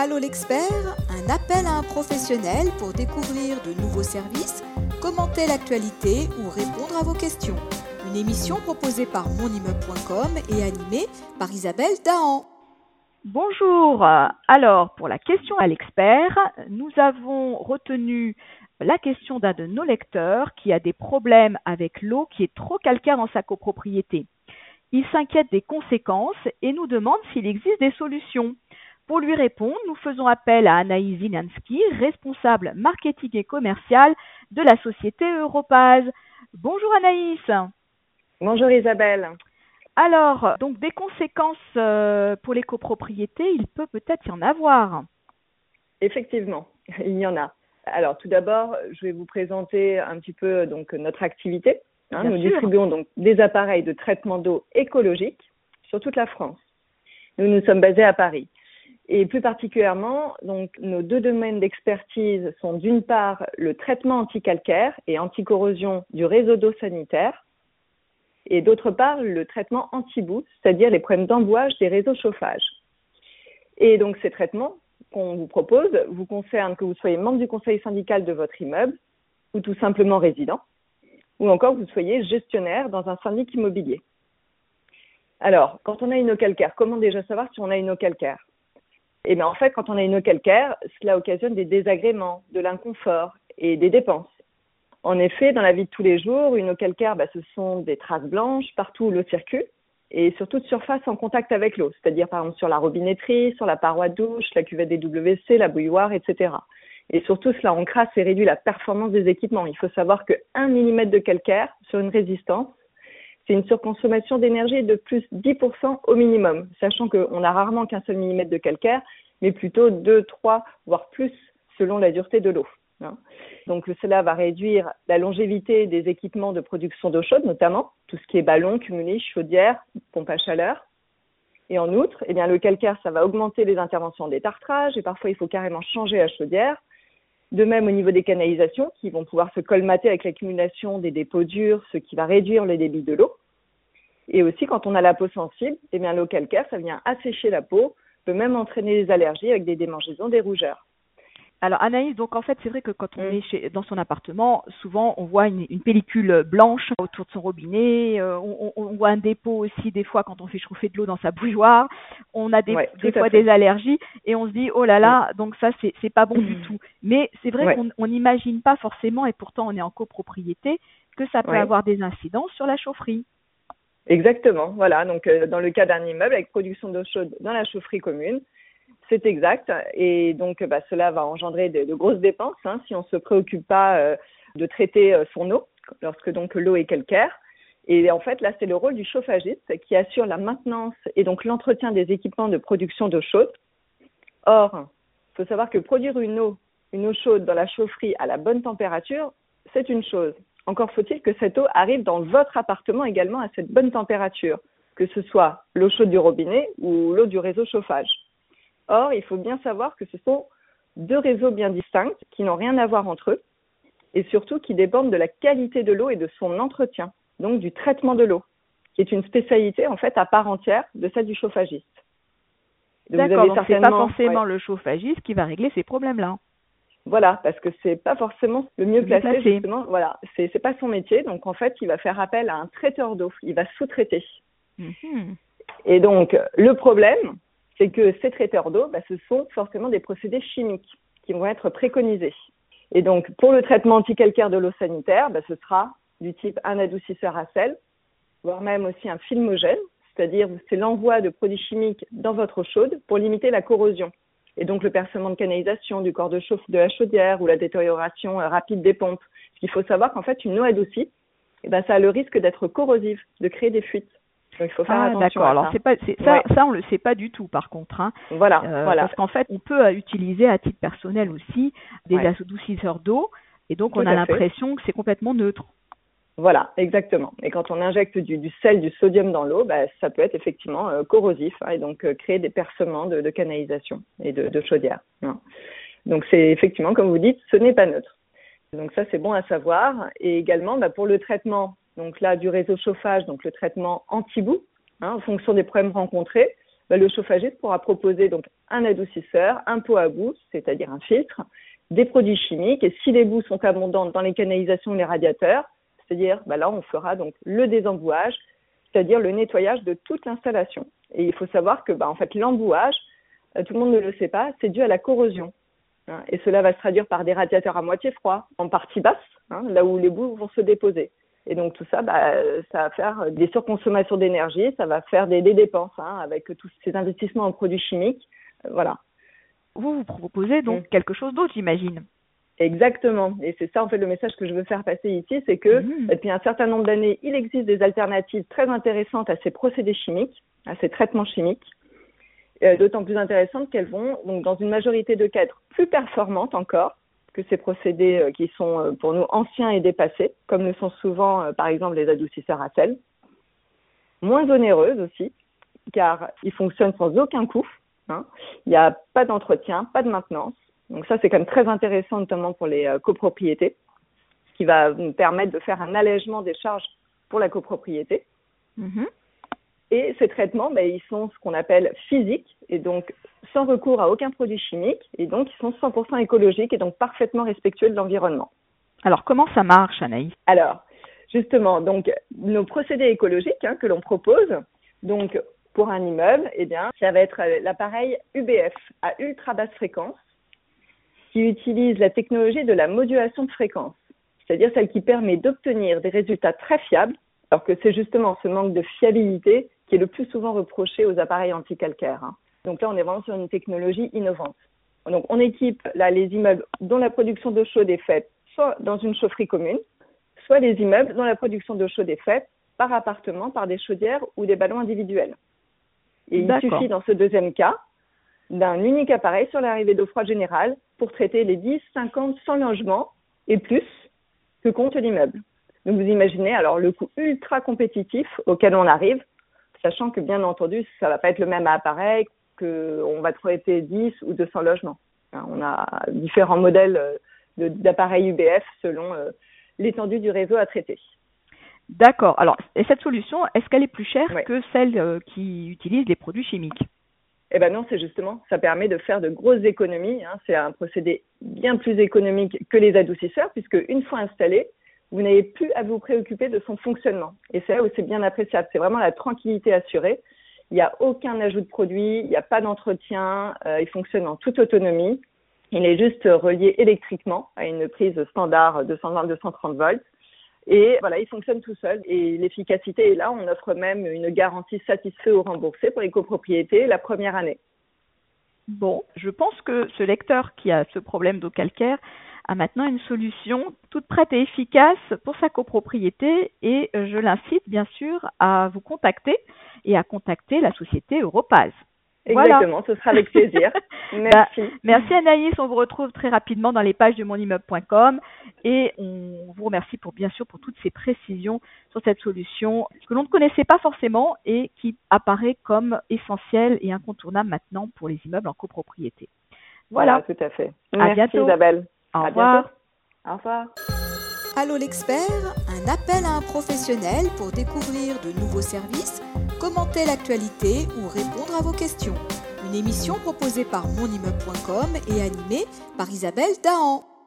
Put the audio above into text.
Allô l'expert, un appel à un professionnel pour découvrir de nouveaux services, commenter l'actualité ou répondre à vos questions. Une émission proposée par monimmeuble.com et animée par Isabelle Dahan. Bonjour. Alors, pour la question à l'expert, nous avons retenu la question d'un de nos lecteurs qui a des problèmes avec l'eau qui est trop calcaire dans sa copropriété. Il s'inquiète des conséquences et nous demande s'il existe des solutions. Pour lui répondre, nous faisons appel à Anaïs Zinansky, responsable marketing et commercial de la société Europaz. Bonjour Anaïs. Bonjour Isabelle. Alors, donc des conséquences euh, pour les copropriétés, il peut peut-être y en avoir. Effectivement, il y en a. Alors tout d'abord, je vais vous présenter un petit peu donc notre activité. Hein. nous distribuons donc des appareils de traitement d'eau écologique sur toute la France. Nous nous sommes basés à Paris. Et plus particulièrement, donc, nos deux domaines d'expertise sont d'une part le traitement anticalcaire et anticorrosion du réseau d'eau sanitaire, et d'autre part le traitement anti-boue, c'est-à-dire les problèmes d'embouage des réseaux chauffage. Et donc ces traitements qu'on vous propose vous concernent que vous soyez membre du conseil syndical de votre immeuble ou tout simplement résident, ou encore que vous soyez gestionnaire dans un syndic immobilier. Alors, quand on a une eau calcaire, comment déjà savoir si on a une eau calcaire? Et bien en fait, quand on a une eau calcaire, cela occasionne des désagréments, de l'inconfort et des dépenses. En effet, dans la vie de tous les jours, une eau calcaire, bah, ce sont des traces blanches partout où l'eau circule et surtout de surface en contact avec l'eau, c'est-à-dire par exemple sur la robinetterie, sur la paroi de douche, la cuvette des WC, la bouilloire, etc. Et surtout, cela encrasse et réduit la performance des équipements. Il faut savoir que 1 mm de calcaire sur une résistance, c'est une surconsommation d'énergie de plus 10% au minimum, sachant qu'on n'a rarement qu'un seul millimètre de calcaire, mais plutôt 2, 3, voire plus selon la dureté de l'eau. Hein. Donc cela va réduire la longévité des équipements de production d'eau chaude, notamment tout ce qui est ballon, cumulé, chaudière, pompe à chaleur. Et en outre, eh bien, le calcaire, ça va augmenter les interventions des tartrages et parfois il faut carrément changer la chaudière. De même au niveau des canalisations qui vont pouvoir se colmater avec l'accumulation des dépôts durs, ce qui va réduire le débit de l'eau. Et aussi quand on a la peau sensible, eh bien l'eau calcaire, ça vient assécher la peau, peut même entraîner des allergies avec des démangeaisons, des rougeurs. Alors Anaïs, donc en fait c'est vrai que quand on est chez, dans son appartement, souvent on voit une, pellicule blanche autour de son robinet, euh, on, voit un dépôt aussi des fois quand on fait chauffer de l'eau dans sa bouilloire, on a des, des fois des allergies et on se dit oh là là, donc ça c'est c'est pas bon du tout. Mais c'est vrai qu'on n'imagine pas forcément et pourtant on est en copropriété que ça peut avoir des incidences sur la chaufferie. Exactement, voilà. Donc euh, dans le cas d'un immeuble avec production d'eau chaude dans la chaufferie commune, c'est exact. Et donc, bah, cela va engendrer de, grosses dépenses hein, si on ne se préoccupe pas euh, de traiter euh, son eau, lorsque donc l'eau est calcaire. Et en fait, là, c'est le rôle du chauffagiste qui assure la maintenance et donc l'entretien des équipements de production d'eau chaude. Or, il faut savoir que produire une eau, une eau chaude dans la chaufferie à la bonne température, c'est une chose. Encore faut-il que cette eau arrive dans votre appartement également à cette bonne température, que ce soit l'eau chaude du robinet ou l'eau du réseau chauffage. Or, il faut bien savoir que ce sont deux réseaux bien distincts qui n'ont rien à voir entre eux et surtout qui dépendent de la qualité de l'eau et de son entretien, donc du traitement de l'eau, qui est une spécialité en fait à part entière de celle du chauffagiste. D'accord, donc c'est pas forcément le chauffagiste qui va régler ces problèmes-là. Voilà, parce que c'est pas forcément le mieux placé, justement. Voilà, c'est c'est pas son métier, donc en fait, il va faire appel à un traiteur d'eau, il va sous-traiter. Mhm. Et donc le problème, c'est que ces traiteurs d'eau, bah, ce sont forcément des procédés chimiques qui vont être préconisés. Et donc, pour le traitement anticalcaire de l'eau sanitaire, bah, ce sera du type un adoucisseur à sel, voire même aussi un filmogène, c'est-à-dire c'est l'envoi de produits chimiques dans votre eau chaude pour limiter la corrosion. Et donc le percement de canalisation du corps de chauffe de la chaudière ou la détérioration euh, rapide des pompes. Il faut savoir qu'en fait, une eau adoucie, eh ben, ça a le risque d'être corrosive, de créer des fuites il faut faire ah, D'accord. Alors c'est pas ça, ça on le sait pas du tout par contre. Hein. Voilà, euh, voilà. Parce qu'en fait, on peut euh, utiliser à titre personnel aussi des adoucisseurs d'eau, et donc on a l'impression que c'est complètement neutre. Voilà, exactement. Et quand on injecte du, du sel, du sodium dans l'eau, bah, ça peut être effectivement euh, corrosif hein, et donc créer des percements de, de canalisation et de, de chaudière. Hein. Donc c'est effectivement, comme vous dites, ce n'est pas neutre. Donc ça, c'est bon à savoir. Et également, bah, pour le traitement donc là du réseau chauffage, donc le traitement anti-boue, hein, en fonction des problèmes rencontrés. bah, le chauffagiste pourra proposer donc un adoucisseur, un pot à bout, c'est-à-dire un filtre, des produits chimiques. Et si les boues sont abondantes dans les canalisations ou les radiateurs, c'est-à-dire bah, là, on fera donc le désembouage, c'est-à-dire le nettoyage de toute l'installation. Et il faut savoir que bah, en fait, l'embouage, euh, tout le monde ne le sait pas, c'est dû à la corrosion. Hein. et cela va se traduire par des radiateurs à moitié froids, en partie basse, hein, là où les boues vont se déposer. Et donc tout ça, bah, ça va faire des surconsommations d'énergie, ça va faire des, dépenses hein, avec tous ces investissements en produits chimiques. Euh, voilà. Vous vous proposez donc mm. quelque chose d'autre, j'imagine. Exactement. Et c'est ça en fait le message que je veux faire passer ici, c'est que mm. depuis un certain nombre d'années, il existe des alternatives très intéressantes à ces procédés chimiques, à ces traitements chimiques. Euh, d'autant plus intéressantes qu'elles vont, donc dans une majorité de cas, être plus performantes encore que ces procédés euh, qui sont euh, pour nous anciens et dépassés, comme le sont souvent par exemple les adoucisseurs à sel. Moins onéreuses aussi, car ils fonctionnent sans aucun coût. Hein. Il n'y a pas d'entretien, pas de maintenance. Donc ça, c'est quand même très intéressant, notamment pour les copropriétés, ce qui va nous permettre de faire un allègement des charges pour la copropriété. Mm-hmm. Et ces traitements, ben, ils sont ce qu'on appelle physiques, et donc sans recours à aucun produit chimique, et donc ils sont 100% écologiques et donc parfaitement respectueux de l'environnement. Alors comment ça marche, Anaïs? Alors, justement, donc nos procédés écologiques hein, que l'on propose, donc pour un immeuble, eh bien, ça va être l'appareil UBF à ultra basse fréquence, qui utilise la technologie de la modulation de fréquence, c'est-à-dire celle qui permet d'obtenir des résultats très fiables, alors que c'est justement ce manque de fiabilité qui est le plus souvent reproché aux appareils anticalcaires. Hein. Donc là, on est vraiment sur une technologie innovante. Donc on équipe là les immeubles dont la production d'eau chaude est faite soit dans une chaufferie commune, soit les immeubles dont la production d'eau chaude est faite par appartement, par des chaudières ou des ballons individuels. Et il suffit dans ce deuxième cas d'un unique appareil sur l'arrivée d'eau froide générale pour traiter les 10, 50, 100 logements et plus que compte l'immeuble. Donc vous imaginez alors le coût ultra compétitif auquel on arrive sachant que bien entendu, ça ne va pas être le même appareil, qu'on va traiter 10 ou 200 logements. On a différents modèles euh, d'appareils UBF selon euh, l'étendue du réseau à traiter. D'accord. Alors, et cette solution, est-ce qu'elle est plus chère que celle euh, qui utilise les produits chimiques? Eh ben non, c'est justement, ça permet de faire de grosses économies. Hein. C'est un procédé bien plus économique que les adoucisseurs, puisque une fois installé, vous n'avez plus à vous préoccuper de son fonctionnement. Et c'est là où c'est bien appréciable. C'est vraiment la tranquillité assurée. Il n'y a aucun ajout de produit, il n'y a pas d'entretien, euh, il fonctionne en toute autonomie. Il est juste relié électriquement à une prise standard 220-230 volts. Et voilà, il fonctionne tout seul. Et l'efficacité est là. On offre même une garantie satisfait ou remboursée pour les copropriétés la première année. Bon, je pense que ce lecteur qui a ce problème d'eau calcaire a maintenant une solution toute prête et efficace pour sa copropriété et je l'incite bien sûr à vous contacter et à contacter la société Europaz. Exactement, ce sera avec plaisir. Bah, merci. merci Anaïs, on vous retrouve très rapidement dans les pages de monimmeuble.com et on vous remercie pour bien sûr pour toutes ces précisions sur cette solution que l'on ne connaissait pas forcément et qui apparaît comme essentielle et incontournable maintenant pour les immeubles en copropriété. Voilà, tout à fait. Merci bientôt. Isabelle. Au revoir. Au revoir. Allô l'expert, un appel à un professionnel pour découvrir de nouveaux services, commenter l'actualité ou répondre à vos questions. Une émission proposée par monimmeuble.com et animée par Isabelle Dahan.